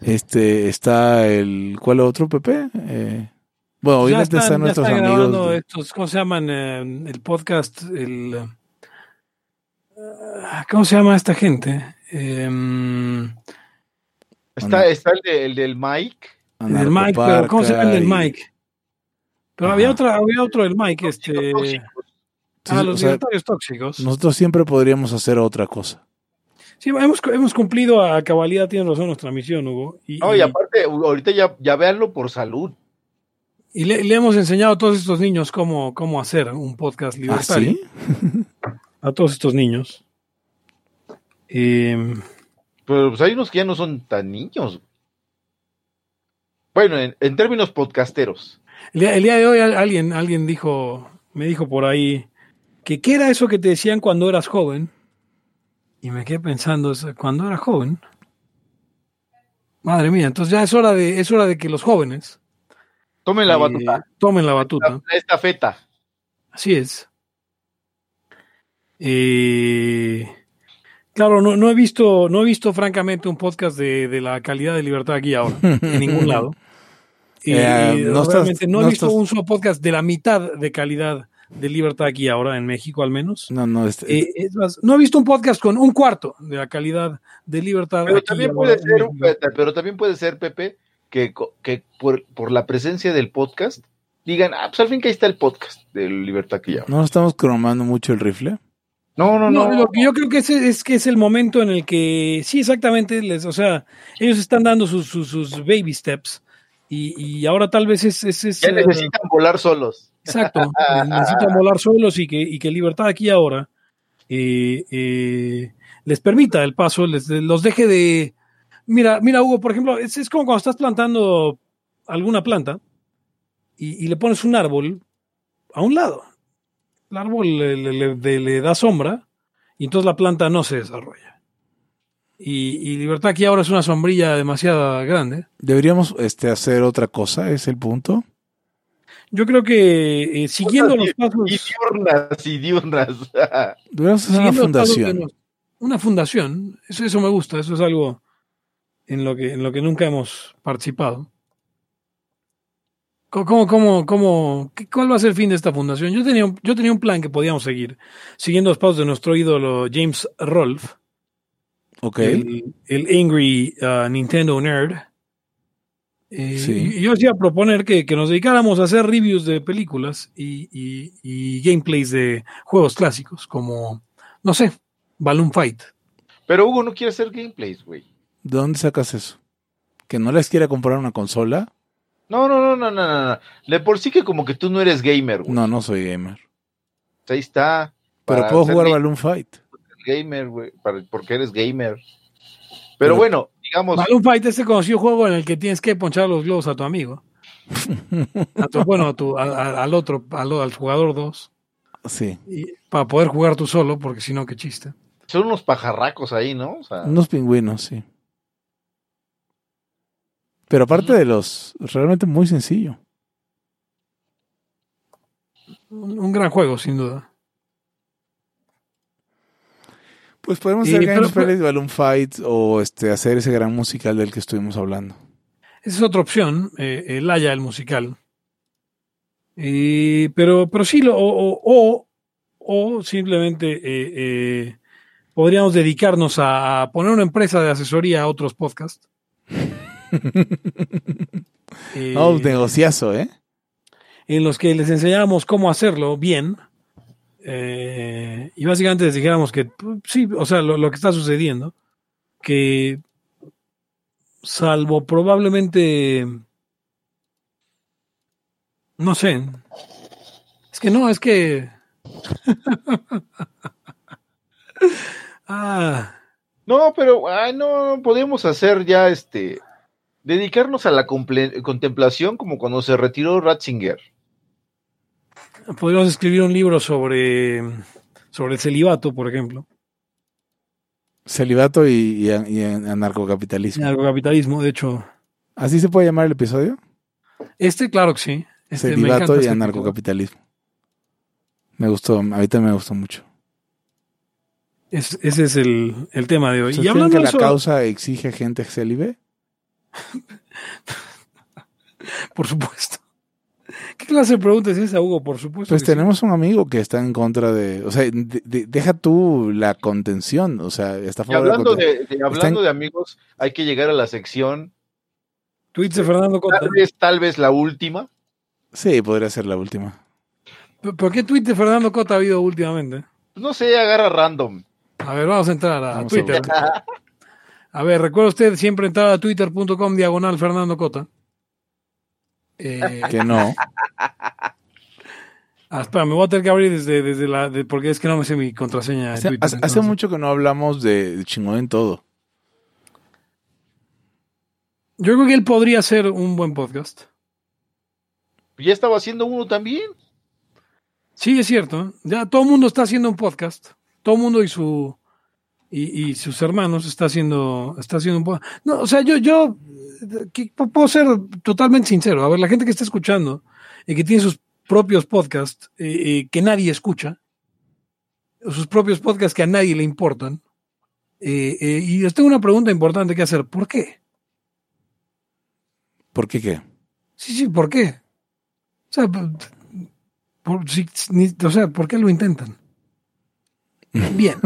Este, está el, ¿cuál otro, Pepe? Eh, bueno, hoy ya están, están, ya nuestros están amigos. de- estos, ¿cómo se llaman? Eh, el podcast, el... ah, ¿Cómo se llama esta gente? Em, Está, está el, de- el del Mike. el Mike, pero ¿cómo se llama el del Mike? Pero había, otra, había otro del Mike, este... Tóxicos. Sí, Ah, o los sea, libertarios tóxicos. nosotros siempre podríamos hacer otra cosa. Sí, hemos, hemos cumplido a cabalidad, tiene razón nuestra misión, Hugo. Y, No, y aparte, ahorita ya, ya véanlo por salud. y le, le hemos enseñado a todos estos niños cómo, cómo hacer un podcast ¿Ah, libertario. sí? A todos estos niños. Em, Pero pues hay unos que ya no son tan niños. Bueno, en, en términos podcasteros. el, día, el día de hoy al- alguien, alguien dijo, me dijo por ahí que qué era eso que te decían cuando eras joven. Y me quedé pensando, cuando era joven. Madre mía, entonces ya es hora de, es hora de que los jóvenes Tomen la eh, batuta. tomen la batuta. La estafeta. Así es. Eh, claro, no, no he visto, no he visto francamente un podcast de, de la calidad de libertad aquí ahora, en ningún lado. Y, Eh, y no estás- realmente no he no visto estás- un solo podcast de la mitad de calidad de libertad aquí ahora, en México al menos. No, no, este- Eh, es más, no he visto un podcast con un cuarto de la calidad de libertad. Pero aquí también ahora puede ser, pero también puede ser, Pepe, que, que por, por la presencia del podcast digan, ah, pues al fin que ahí está el podcast de Libertad que ya. no estamos cromando mucho el rifle. No, no, No, no. lo que yo creo que es, es que es el momento en el que, sí, exactamente, les, o sea, ellos están dando sus, sus, sus baby steps y, y ahora tal vez es, es, es, ya eh, necesitan volar solos. Exacto, eh, necesitan volar solos y que, y que Libertad aquí ahora eh, eh, les permita el paso, les, los deje de... Mira, mira, Hugo, por ejemplo, es, es como cuando estás plantando alguna planta y, y le pones un árbol a un lado. El árbol le- le da sombra y entonces la planta no se desarrolla. Y, y Libertad aquí ahora es una sombrilla demasiado grande. Deberíamos este, hacer otra cosa, es el punto. Yo creo que eh, siguiendo los pasos... Y diurnas, y diurnas. Una fundación. nos- Una fundación, eso, eso me gusta, eso es algo en lo que, en lo que nunca hemos participado. ¿Cómo, cómo, cómo, cuál va a ser el fin de esta fundación? Yo tenía, un- yo tenía un plan que podíamos seguir, siguiendo los pasos de nuestro ídolo James Rolfe, Ok. el, el Angry uh, Nintendo Nerd. Eh, Sí. y Yo os iba a proponer que, que nos dedicáramos a hacer reviews de películas y, y- y gameplays de juegos clásicos, como, no sé, Balloon Fight. Pero Hugo no quiere hacer gameplays, güey. ¿De dónde sacas eso? ¿Que no les quiera comprar una consola? No, no, no, no, no, no, no. De por sí que como que tú no eres gamer, güey. No, no soy gamer. Ahí está. Pero puedo jugar ga- Balloon Fight. gamer, güey. para- Porque eres gamer. Pero Pero- bueno, digamos, Balloon Fight es el conocido juego en el que tienes que ponchar los globos a tu amigo. A tu- bueno, a tu- a- a- al otro, al, al jugador 2. Sí. Para poder jugar tú solo, porque si no, qué chiste. son unos pajarracos ahí, ¿no? O sea, Unos pingüinos, sí. Pero aparte de los, realmente muy sencillo. Un, un gran juego, sin duda. Pues podemos hacer gameplay de Balloon Fight o este hacer ese gran musical del que estuvimos hablando. Esa es otra opción, eh, el Haya, el musical. Y- pero, pero sí, lo, o, o- simplemente eh, eh, podríamos dedicarnos a, poner una empresa de asesoría a otros podcasts. Eh, No, negociazo, ¿eh? en los que les enseñáramos cómo hacerlo bien. Eh, y básicamente les dijéramos que pues, sí, o sea, lo, lo que está sucediendo, que salvo probablemente, no sé, es que no, es que... ah, No, pero ay, no, podemos hacer ya este. Dedicarnos a la contemplación como cuando se retiró Ratzinger. Podríamos escribir un libro sobre, sobre el celibato, por ejemplo, Celibato y, y, y anarcocapitalismo. el capitalismo, de hecho. ¿Así se puede llamar el episodio? Este, claro que sí. Este, Celibato y este anarcocapitalismo. Me gustó, a mí también me gustó mucho. Es- ese es el, el tema de hoy. ¿Ustedes Y hablando que la causa exige gente célibe? por supuesto. ¿Qué clase de pregunta es esa, Hugo? Por supuesto. Pues sí. tenemos un amigo que está en contra de, o sea, de- de- deja tú la contención, o sea, está Y hablando de, de- hablando de amigos, hay que llegar a la sección, Tweets de Fernando Cota. tal vez, tal vez la última. Sí, podría ser la última. ¿Por- ¿Por qué tweet de Fernando Cota ha habido últimamente? No sé, agarra random. A ver, vamos a entrar a Vamos a Twitter. A, ver, recuerda usted siempre entrar a twitter.com diagonal Fernando Cota. Eh, Que no. ah, espera, me voy a tener que abrir desde, desde la. de- porque es que no me sé mi contraseña Hace, Twitter. hace- mucho que no hablamos de, de chingón en todo. Yo creo que él podría ser un buen podcast. Ya estaba haciendo uno también. Sí, es cierto. Ya todo el mundo está haciendo un podcast. Todo el mundo y su y, y sus hermanos está haciendo está haciendo un podcast. No, o sea, yo yo puedo ser totalmente sincero. A ver, la gente que está escuchando y que tiene sus propios podcasts eh, eh, que nadie escucha, sus propios podcasts que a nadie le importan. eh, eh, y les tengo una pregunta importante que hacer. ¿Por qué? ¿Por qué qué? Sí, sí, ¿por qué? O sea, por, por- si- ni- o sea, ¿por qué lo intentan? Bien.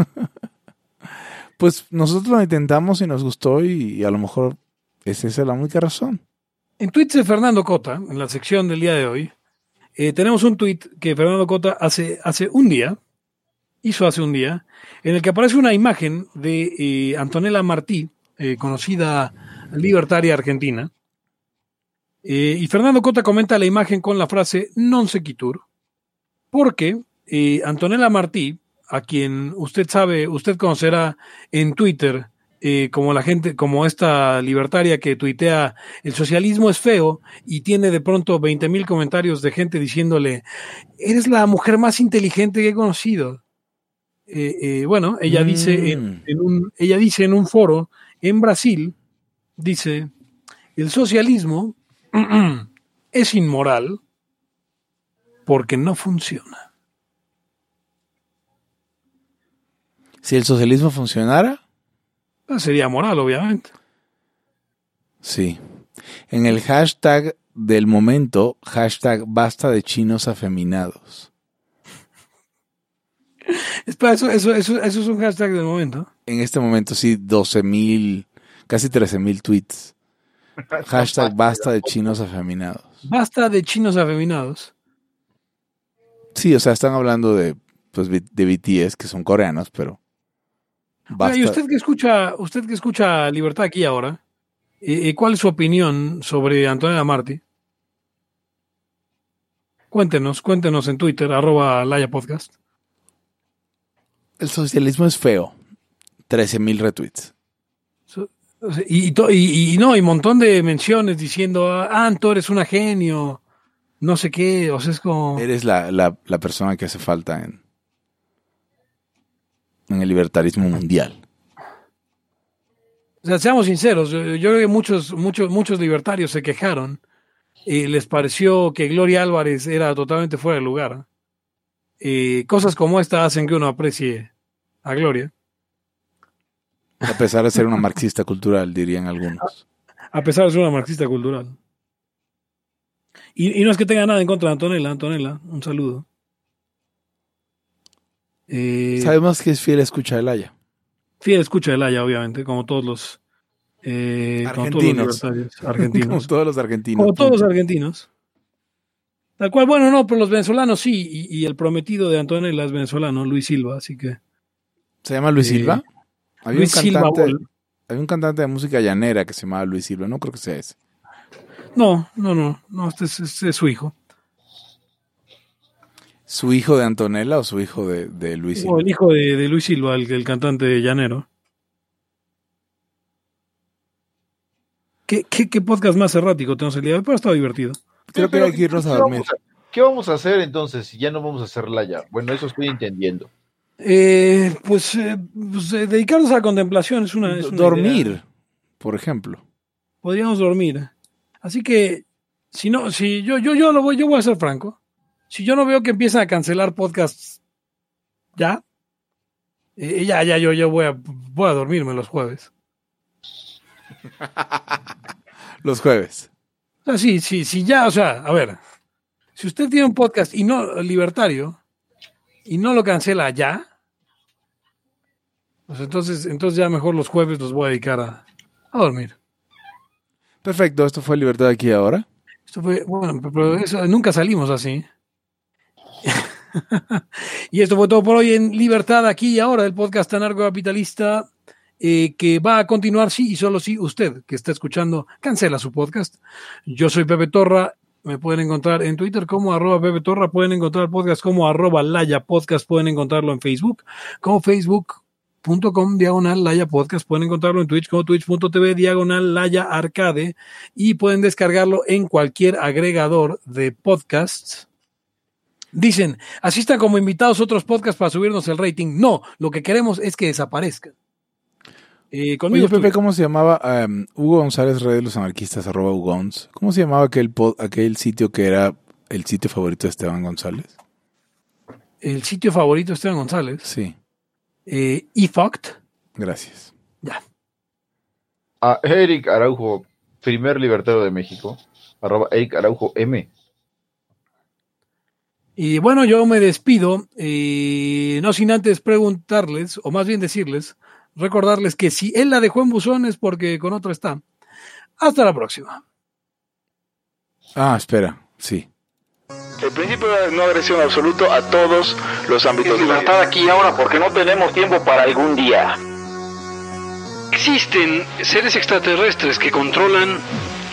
Pues nosotros lo intentamos y nos gustó y, a lo mejor es esa la única razón. En tweets de Fernando Cota, en la sección del día de hoy, eh, tenemos un tweet que Fernando Cota hace, hace un día, hizo hace un día, en el que aparece una imagen de eh, Antonella Martí, eh, conocida libertaria argentina. Y Fernando Cota comenta la imagen con la frase non sequitur, porque Antonella Martí, a quien usted sabe, usted conocerá en Twitter eh, como la gente, como esta libertaria que tuitea el socialismo es feo y tiene de pronto 20 mil comentarios de gente diciéndole, eres la mujer más inteligente que he conocido. Eh, eh, bueno, ella Mm. dice en, en un, ella dice en un foro en Brasil, dice, el socialismo es inmoral porque no funciona. Si el socialismo funcionara, Sería moral, obviamente. sí. En el hashtag del momento, hashtag basta de chinos afeminados. Espera, eso, eso, eso, eso es un hashtag del momento. En este momento sí, 12 mil, casi 13 mil tweets. Hashtag basta de chinos afeminados. Basta de chinos afeminados. Sí, o sea, están hablando de, pues, de BTS, que son coreanos, pero... Oiga, y usted que escucha, usted que escucha Libertad aquí ahora, eh, ¿cuál es su opinión sobre Antonella Martí? Cuéntenos, cuéntenos en Twitter, arroba Laya Podcast. El socialismo es feo. 13 mil retweets. Y, no, y un montón de menciones diciendo, ah, Anto, eres una genio, no sé qué, o sea, es como... Eres la, la, la persona que hace falta en, en el libertarismo mundial. O sea, seamos sinceros, yo, yo creo que muchos, muchos, muchos libertarios se quejaron y les pareció que Gloria Álvarez era totalmente fuera de lugar. Eh, cosas como esta hacen que uno aprecie a Gloria, A pesar de ser una marxista cultural, dirían algunos. a pesar de ser una marxista cultural. Y, y no es que tenga nada en contra de Antonella, Antonella, un saludo. Eh, Sabemos que es fiel escucha del Haya. fiel escucha de Laya, obviamente, como todos los, eh, como todos los Argentinos. Como todos los argentinos. Como todos los argentinos. Tal cual, bueno, no, pero los venezolanos sí, y, y el prometido de Antonella es venezolano, Luis Silva, así que. ¿Se llama Luis Eh, Silva? Había Luis un, Silva cantante, Bol. había un cantante de música llanera que se llamaba Luis Silva. No creo que sea ese. No, no, no, no, este es, este es su hijo. ¿Su hijo de Antonella o su hijo de, de Luis Silva? O el hijo de, de Luis Silva, el, el cantante llanero. ¿Qué, qué, qué podcast más errático tenemos el día de hoy? Pero ha estado divertido. Creo que hay que irnos a ¿qué dormir. ¿Qué vamos a hacer entonces si ya no vamos a hacerla ya? Bueno, eso estoy entendiendo. Eh, pues, eh, pues, eh, dedicarnos a la contemplación es una. es una Dormir, idea. por ejemplo. podríamos dormir. Así que, si no, si yo, yo, yo lo voy, yo voy a ser franco. Si yo no veo que empiezan a cancelar podcasts ya, eh, ya, ya, yo, yo voy a, voy a dormirme los jueves. Los jueves. O sea, sí, sí, sí, ya, o sea, a ver, si usted tiene un podcast y no libertario y no lo cancela ya, pues entonces, entonces ya mejor los jueves los voy a dedicar a, a dormir. Perfecto, esto fue Libertad aquí y ahora. Esto fue, bueno, pero eso, nunca salimos así. y esto fue todo por hoy en Libertad aquí y ahora, el podcast anarcocapitalista eh, que va a continuar sí y solo si usted que está escuchando cancela su podcast. Yo soy Pepe Torra, me pueden encontrar en Twitter como arroba Pepe Torra, pueden encontrar podcast como arroba Laya Podcast, pueden encontrarlo en Facebook como Facebook.com diagonal Laya Podcast, pueden encontrarlo en Twitch como twitch.tv diagonal Laya Arcade y pueden descargarlo en cualquier agregador de podcasts Dicen, asistan como invitados a otros podcasts para subirnos el rating. No, lo que queremos es que desaparezcan. Eh, conmigo Oye, Pepe, ¿cómo se llamaba? Em, Hugo González, Red de los Anarquistas, arroba Hugons. ¿Cómo se llamaba aquel, pod- aquel sitio que era el sitio favorito de Esteban González? el sitio favorito de Esteban González. Sí, Eh, eFucked. gracias. Ya. A Eric Araujo, primer libertario de México, arroba Eric Araujo M. Y bueno, yo me despido, eh, no sin antes preguntarles, o más bien decirles, recordarles que si él la dejó en buzón es porque con otro está. Hasta la próxima. Ah, espera, sí. El principio de no agresión absoluto a todos los ámbitos Es de la libertad aquí y ahora porque no tenemos tiempo para algún día. Existen seres extraterrestres que controlan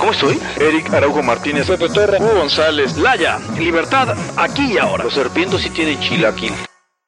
¿Cómo estoy? Eric Araujo Martínez, Pepe Torra, Hugo González, Laya, libertad aquí y ahora. Los serpientes sí tienen chilaquil.